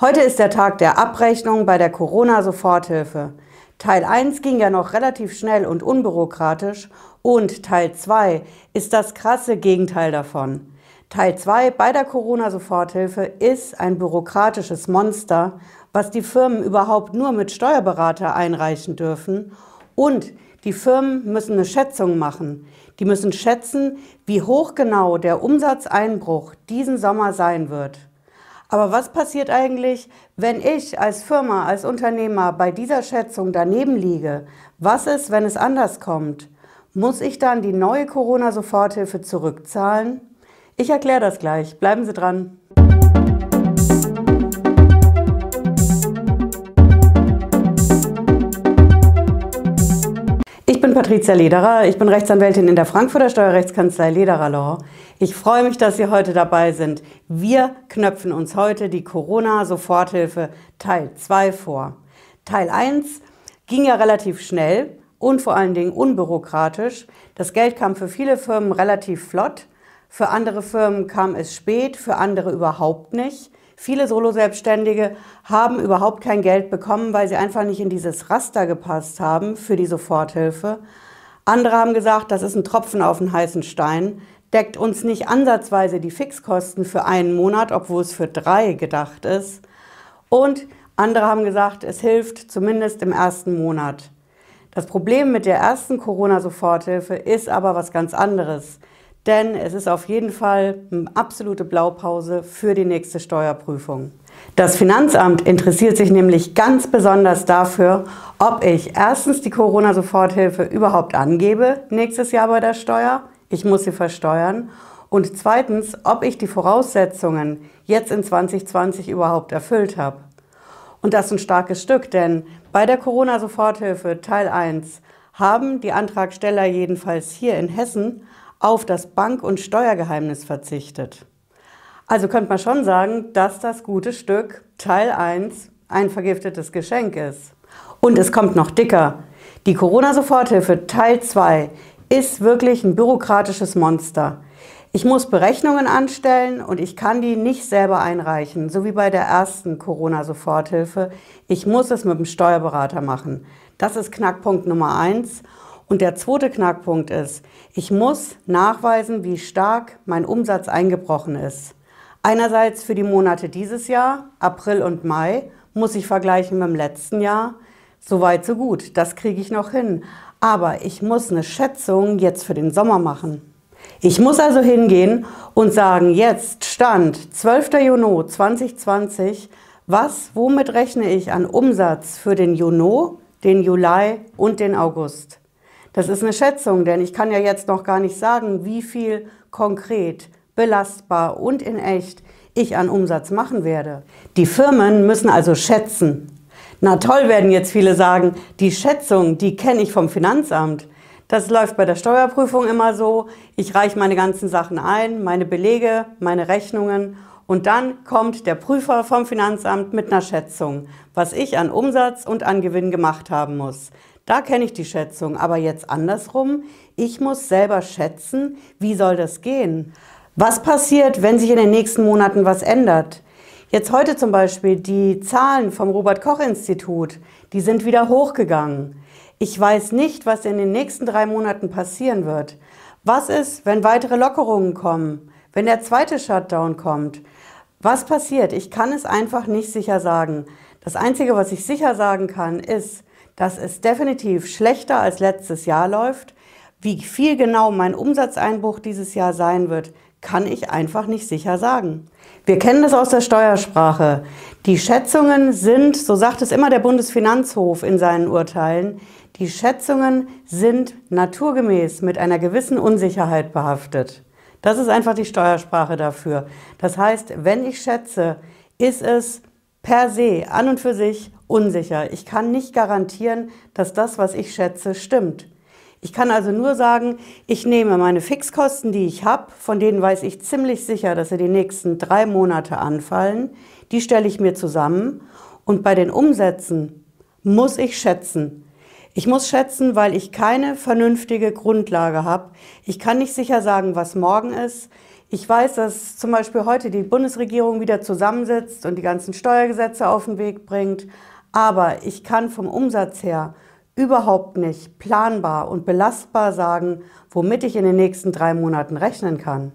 Heute ist der Tag der Abrechnung bei der Corona-Soforthilfe. Teil 1 ging ja noch relativ schnell und unbürokratisch und Teil 2 ist das krasse Gegenteil davon. Teil 2 bei der Corona-Soforthilfe ist ein bürokratisches Monster, was die Firmen überhaupt nur mit Steuerberater einreichen dürfen. Und die Firmen müssen eine Schätzung machen. Die müssen schätzen, wie hoch genau der Umsatzeinbruch diesen Sommer sein wird. Aber was passiert eigentlich, wenn ich als Firma, als Unternehmer bei dieser Schätzung daneben liege? Was ist, wenn es anders kommt? Muss ich dann die neue Corona-Soforthilfe zurückzahlen? Ich erkläre das gleich. Bleiben Sie dran. Bin Patricia Lederer. Ich bin Rechtsanwältin in der Frankfurter Steuerrechtskanzlei Lederer Law. Ich freue mich, dass Sie heute dabei sind. Wir knöpfen uns heute die Corona-Soforthilfe Teil 2 vor. Teil 1 ging ja relativ schnell und vor allen Dingen unbürokratisch. Das Geld kam für viele Firmen relativ flott. Für andere Firmen kam es spät, für andere überhaupt nicht. Viele Solo-Selbstständige haben überhaupt kein Geld bekommen, weil sie einfach nicht in dieses Raster gepasst haben für die Soforthilfe. Andere haben gesagt, das ist ein Tropfen auf den heißen Stein deckt uns nicht ansatzweise die Fixkosten für einen Monat, obwohl es für drei gedacht ist. Und andere haben gesagt, es hilft zumindest im ersten Monat. Das Problem mit der ersten Corona-Soforthilfe ist aber was ganz anderes. Denn es ist auf jeden Fall eine absolute Blaupause für die nächste Steuerprüfung. Das Finanzamt interessiert sich nämlich ganz besonders dafür, ob ich erstens die Corona-Soforthilfe überhaupt angebe nächstes Jahr bei der Steuer ich muss sie versteuern. Und zweitens, ob ich die Voraussetzungen jetzt in 2020 überhaupt erfüllt habe. Und das ist ein starkes Stück, denn bei der Corona-Soforthilfe Teil 1 haben die Antragsteller jedenfalls hier in Hessen auf das Bank- und Steuergeheimnis verzichtet. Also könnte man schon sagen, dass das gute Stück Teil 1 ein vergiftetes Geschenk ist. Und es kommt noch dicker. Die Corona-Soforthilfe Teil 2 ist wirklich ein bürokratisches Monster. Ich muss Berechnungen anstellen und ich kann die nicht selber einreichen, so wie bei der ersten Corona-Soforthilfe. Ich muss es mit dem Steuerberater machen. Das ist Knackpunkt Nummer eins. Und der zweite Knackpunkt ist, ich muss nachweisen, wie stark mein Umsatz eingebrochen ist. Einerseits für die Monate dieses Jahr, April und Mai, muss ich vergleichen mit dem letzten Jahr. Soweit, so gut. Das kriege ich noch hin aber ich muss eine Schätzung jetzt für den Sommer machen. Ich muss also hingehen und sagen, jetzt Stand 12. Juni 2020, was, womit rechne ich an Umsatz für den Juni, den Juli und den August? Das ist eine Schätzung, denn ich kann ja jetzt noch gar nicht sagen, wie viel konkret, belastbar und in echt ich an Umsatz machen werde. Die Firmen müssen also schätzen, na toll, werden jetzt viele sagen, die Schätzung, die kenne ich vom Finanzamt. Das läuft bei der Steuerprüfung immer so. Ich reiche meine ganzen Sachen ein, meine Belege, meine Rechnungen und dann kommt der Prüfer vom Finanzamt mit einer Schätzung, was ich an Umsatz und an Gewinn gemacht haben muss. Da kenne ich die Schätzung, aber jetzt andersrum. Ich muss selber schätzen, wie soll das gehen? Was passiert, wenn sich in den nächsten Monaten was ändert? Jetzt heute zum Beispiel die Zahlen vom Robert Koch Institut, die sind wieder hochgegangen. Ich weiß nicht, was in den nächsten drei Monaten passieren wird. Was ist, wenn weitere Lockerungen kommen? Wenn der zweite Shutdown kommt? Was passiert? Ich kann es einfach nicht sicher sagen. Das Einzige, was ich sicher sagen kann, ist, dass es definitiv schlechter als letztes Jahr läuft. Wie viel genau mein Umsatzeinbruch dieses Jahr sein wird, kann ich einfach nicht sicher sagen. Wir kennen das aus der Steuersprache. Die Schätzungen sind, so sagt es immer der Bundesfinanzhof in seinen Urteilen, die Schätzungen sind naturgemäß mit einer gewissen Unsicherheit behaftet. Das ist einfach die Steuersprache dafür. Das heißt, wenn ich schätze, ist es per se an und für sich unsicher. Ich kann nicht garantieren, dass das, was ich schätze, stimmt. Ich kann also nur sagen, ich nehme meine Fixkosten, die ich habe, von denen weiß ich ziemlich sicher, dass sie die nächsten drei Monate anfallen, die stelle ich mir zusammen und bei den Umsätzen muss ich schätzen. Ich muss schätzen, weil ich keine vernünftige Grundlage habe. Ich kann nicht sicher sagen, was morgen ist. Ich weiß, dass zum Beispiel heute die Bundesregierung wieder zusammensitzt und die ganzen Steuergesetze auf den Weg bringt. Aber ich kann vom Umsatz her überhaupt nicht planbar und belastbar sagen, womit ich in den nächsten drei Monaten rechnen kann.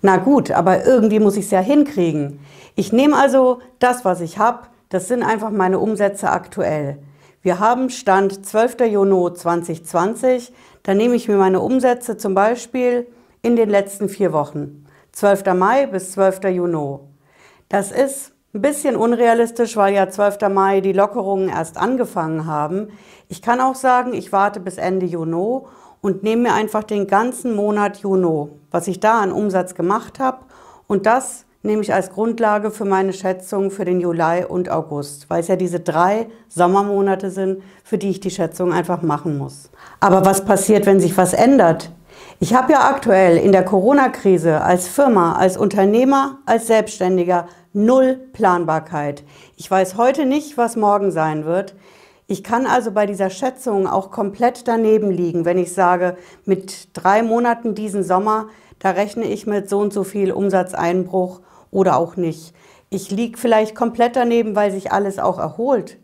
Na gut, aber irgendwie muss ich es ja hinkriegen. Ich nehme also das, was ich habe, das sind einfach meine Umsätze aktuell. Wir haben Stand 12. Juni 2020, da nehme ich mir meine Umsätze zum Beispiel in den letzten vier Wochen, 12. Mai bis 12. Juni. Das ist ein bisschen unrealistisch, weil ja 12. Mai die Lockerungen erst angefangen haben. Ich kann auch sagen, ich warte bis Ende Juni und nehme mir einfach den ganzen Monat Juni, was ich da an Umsatz gemacht habe. Und das nehme ich als Grundlage für meine Schätzung für den Juli und August, weil es ja diese drei Sommermonate sind, für die ich die Schätzung einfach machen muss. Aber was passiert, wenn sich was ändert? Ich habe ja aktuell in der Corona-Krise als Firma, als Unternehmer, als Selbstständiger null Planbarkeit. Ich weiß heute nicht, was morgen sein wird. Ich kann also bei dieser Schätzung auch komplett daneben liegen, wenn ich sage, mit drei Monaten diesen Sommer, da rechne ich mit so und so viel Umsatzeinbruch oder auch nicht. Ich liege vielleicht komplett daneben, weil sich alles auch erholt.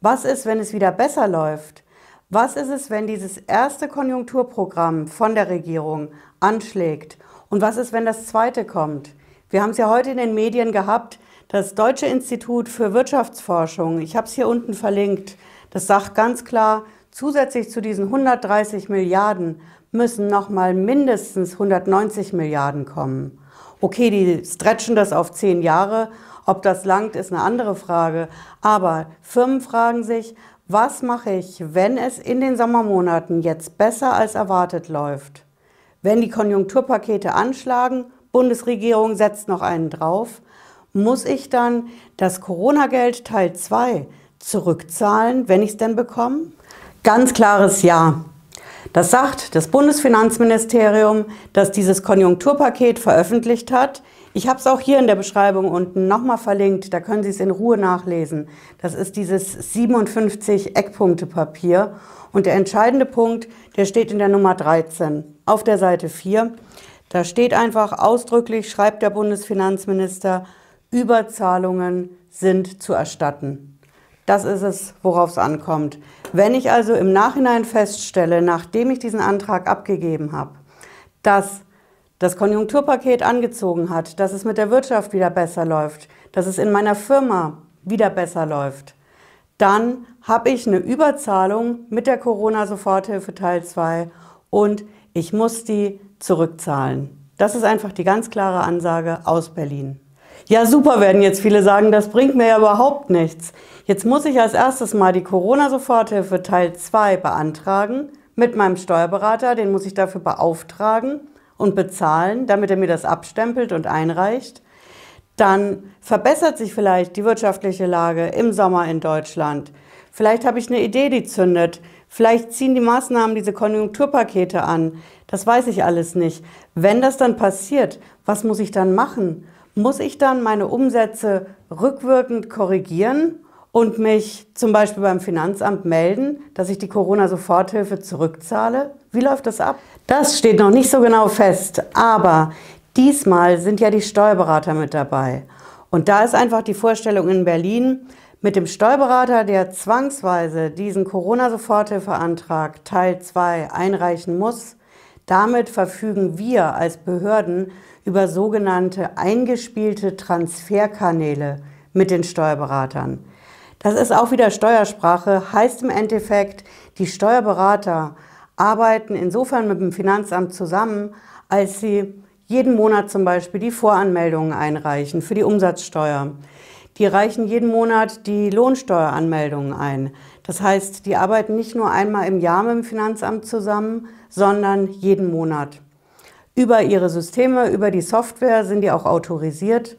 Was ist, wenn es wieder besser läuft? Was ist es, wenn dieses erste Konjunkturprogramm von der Regierung anschlägt? Und was ist, wenn das zweite kommt? Wir haben es ja heute in den Medien gehabt, das Deutsche Institut für Wirtschaftsforschung, ich habe es hier unten verlinkt, das sagt ganz klar, zusätzlich zu diesen 130 Milliarden müssen nochmal mindestens 190 Milliarden kommen. Okay, die stretchen das auf zehn Jahre. Ob das langt, ist eine andere Frage. Aber Firmen fragen sich, was mache ich, wenn es in den Sommermonaten jetzt besser als erwartet läuft? Wenn die Konjunkturpakete anschlagen Bundesregierung setzt noch einen drauf, muss ich dann das Corona-Geld Teil 2 zurückzahlen, wenn ich es denn bekomme? Ganz klares Ja. Das sagt das Bundesfinanzministerium, das dieses Konjunkturpaket veröffentlicht hat. Ich habe es auch hier in der Beschreibung unten nochmal verlinkt, da können Sie es in Ruhe nachlesen. Das ist dieses 57 Eckpunkte Papier. Und der entscheidende Punkt, der steht in der Nummer 13 auf der Seite 4. Da steht einfach ausdrücklich, schreibt der Bundesfinanzminister, Überzahlungen sind zu erstatten. Das ist es, worauf es ankommt. Wenn ich also im Nachhinein feststelle, nachdem ich diesen Antrag abgegeben habe, dass das Konjunkturpaket angezogen hat, dass es mit der Wirtschaft wieder besser läuft, dass es in meiner Firma wieder besser läuft, dann habe ich eine Überzahlung mit der Corona-Soforthilfe Teil 2 und ich muss die zurückzahlen. Das ist einfach die ganz klare Ansage aus Berlin. Ja, super, werden jetzt viele sagen, das bringt mir ja überhaupt nichts. Jetzt muss ich als erstes mal die Corona-Soforthilfe Teil 2 beantragen mit meinem Steuerberater. Den muss ich dafür beauftragen und bezahlen, damit er mir das abstempelt und einreicht. Dann verbessert sich vielleicht die wirtschaftliche Lage im Sommer in Deutschland. Vielleicht habe ich eine Idee, die zündet. Vielleicht ziehen die Maßnahmen diese Konjunkturpakete an. Das weiß ich alles nicht. Wenn das dann passiert, was muss ich dann machen? Muss ich dann meine Umsätze rückwirkend korrigieren und mich zum Beispiel beim Finanzamt melden, dass ich die Corona-Soforthilfe zurückzahle? Wie läuft das ab? Das steht noch nicht so genau fest, aber diesmal sind ja die Steuerberater mit dabei. Und da ist einfach die Vorstellung in Berlin, mit dem Steuerberater, der zwangsweise diesen Corona-Soforthilfeantrag Teil 2 einreichen muss, damit verfügen wir als Behörden über sogenannte eingespielte Transferkanäle mit den Steuerberatern. Das ist auch wieder Steuersprache, heißt im Endeffekt, die Steuerberater arbeiten insofern mit dem Finanzamt zusammen, als sie jeden Monat zum Beispiel die Voranmeldungen einreichen für die Umsatzsteuer. Die reichen jeden Monat die Lohnsteueranmeldungen ein. Das heißt, die arbeiten nicht nur einmal im Jahr mit dem Finanzamt zusammen, sondern jeden Monat. Über ihre Systeme, über die Software sind die auch autorisiert.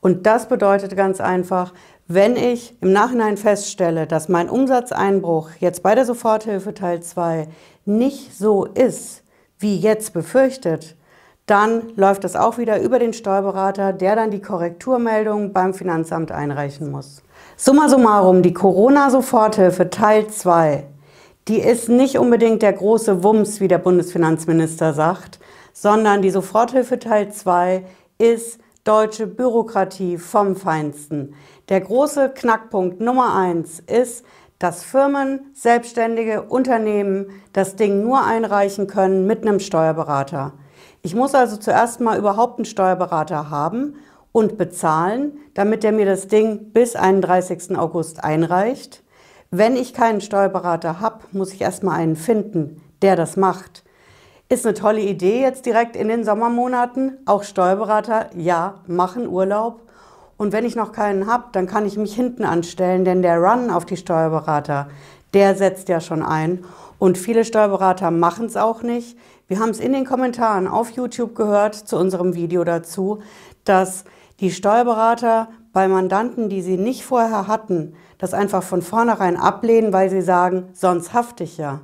Und das bedeutet ganz einfach, wenn ich im Nachhinein feststelle, dass mein Umsatzeinbruch jetzt bei der Soforthilfe Teil 2 nicht so ist, wie jetzt befürchtet, dann läuft das auch wieder über den Steuerberater, der dann die Korrekturmeldung beim Finanzamt einreichen muss. Summa summarum, die Corona-Soforthilfe Teil 2, die ist nicht unbedingt der große Wumms, wie der Bundesfinanzminister sagt, sondern die Soforthilfe Teil 2 ist deutsche Bürokratie vom Feinsten. Der große Knackpunkt Nummer 1 ist, dass Firmen, Selbstständige, Unternehmen das Ding nur einreichen können mit einem Steuerberater. Ich muss also zuerst mal überhaupt einen Steuerberater haben und bezahlen, damit er mir das Ding bis 31. August einreicht. Wenn ich keinen Steuerberater habe, muss ich erst mal einen finden, der das macht. Ist eine tolle Idee jetzt direkt in den Sommermonaten. Auch Steuerberater, ja, machen Urlaub. Und wenn ich noch keinen habe, dann kann ich mich hinten anstellen, denn der Run auf die Steuerberater, der setzt ja schon ein. Und viele Steuerberater machen es auch nicht. Wir haben es in den Kommentaren auf YouTube gehört zu unserem Video dazu, dass die Steuerberater bei Mandanten, die sie nicht vorher hatten, das einfach von vornherein ablehnen, weil sie sagen, sonst hafte ich ja.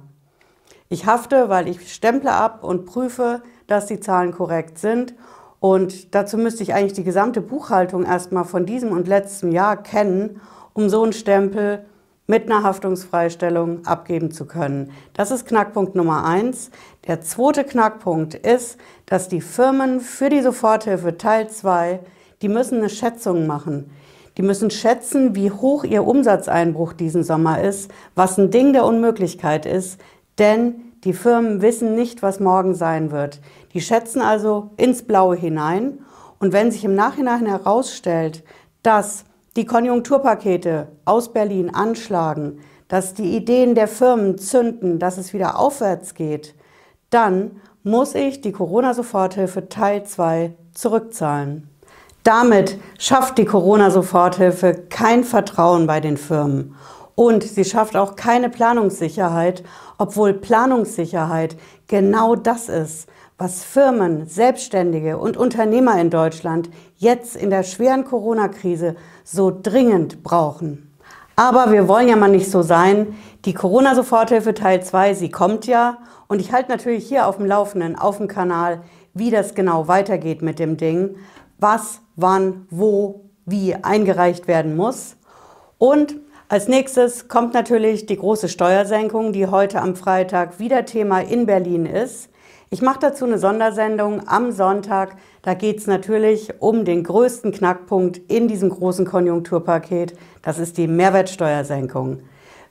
Ich hafte, weil ich stemple ab und prüfe, dass die Zahlen korrekt sind und dazu müsste ich eigentlich die gesamte Buchhaltung erstmal von diesem und letztem Jahr kennen, um so einen Stempel mit einer Haftungsfreistellung abgeben zu können. Das ist Knackpunkt Nummer eins. Der zweite Knackpunkt ist, dass die Firmen für die Soforthilfe Teil 2, die müssen eine Schätzung machen. Die müssen schätzen, wie hoch ihr Umsatzeinbruch diesen Sommer ist, was ein Ding der Unmöglichkeit ist, denn die Firmen wissen nicht, was morgen sein wird. Die schätzen also ins Blaue hinein. Und wenn sich im Nachhinein herausstellt, dass die Konjunkturpakete aus Berlin anschlagen, dass die Ideen der Firmen zünden, dass es wieder aufwärts geht, dann muss ich die Corona-Soforthilfe Teil 2 zurückzahlen. Damit schafft die Corona-Soforthilfe kein Vertrauen bei den Firmen. Und sie schafft auch keine Planungssicherheit, obwohl Planungssicherheit genau das ist, was Firmen, Selbstständige und Unternehmer in Deutschland jetzt in der schweren Corona-Krise so dringend brauchen. Aber wir wollen ja mal nicht so sein. Die Corona-Soforthilfe Teil 2, sie kommt ja. Und ich halte natürlich hier auf dem Laufenden, auf dem Kanal, wie das genau weitergeht mit dem Ding, was, wann, wo, wie eingereicht werden muss. Und als nächstes kommt natürlich die große Steuersenkung, die heute am Freitag wieder Thema in Berlin ist. Ich mache dazu eine Sondersendung am Sonntag. Da geht es natürlich um den größten Knackpunkt in diesem großen Konjunkturpaket. Das ist die Mehrwertsteuersenkung.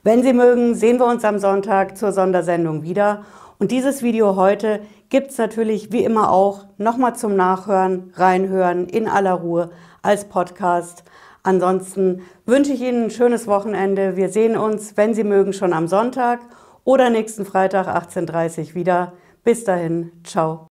Wenn Sie mögen, sehen wir uns am Sonntag zur Sondersendung wieder. Und dieses Video heute gibt es natürlich wie immer auch nochmal zum Nachhören, reinhören in aller Ruhe als Podcast. Ansonsten wünsche ich Ihnen ein schönes Wochenende. Wir sehen uns, wenn Sie mögen, schon am Sonntag oder nächsten Freitag 18.30 Uhr wieder. Bis dahin, ciao.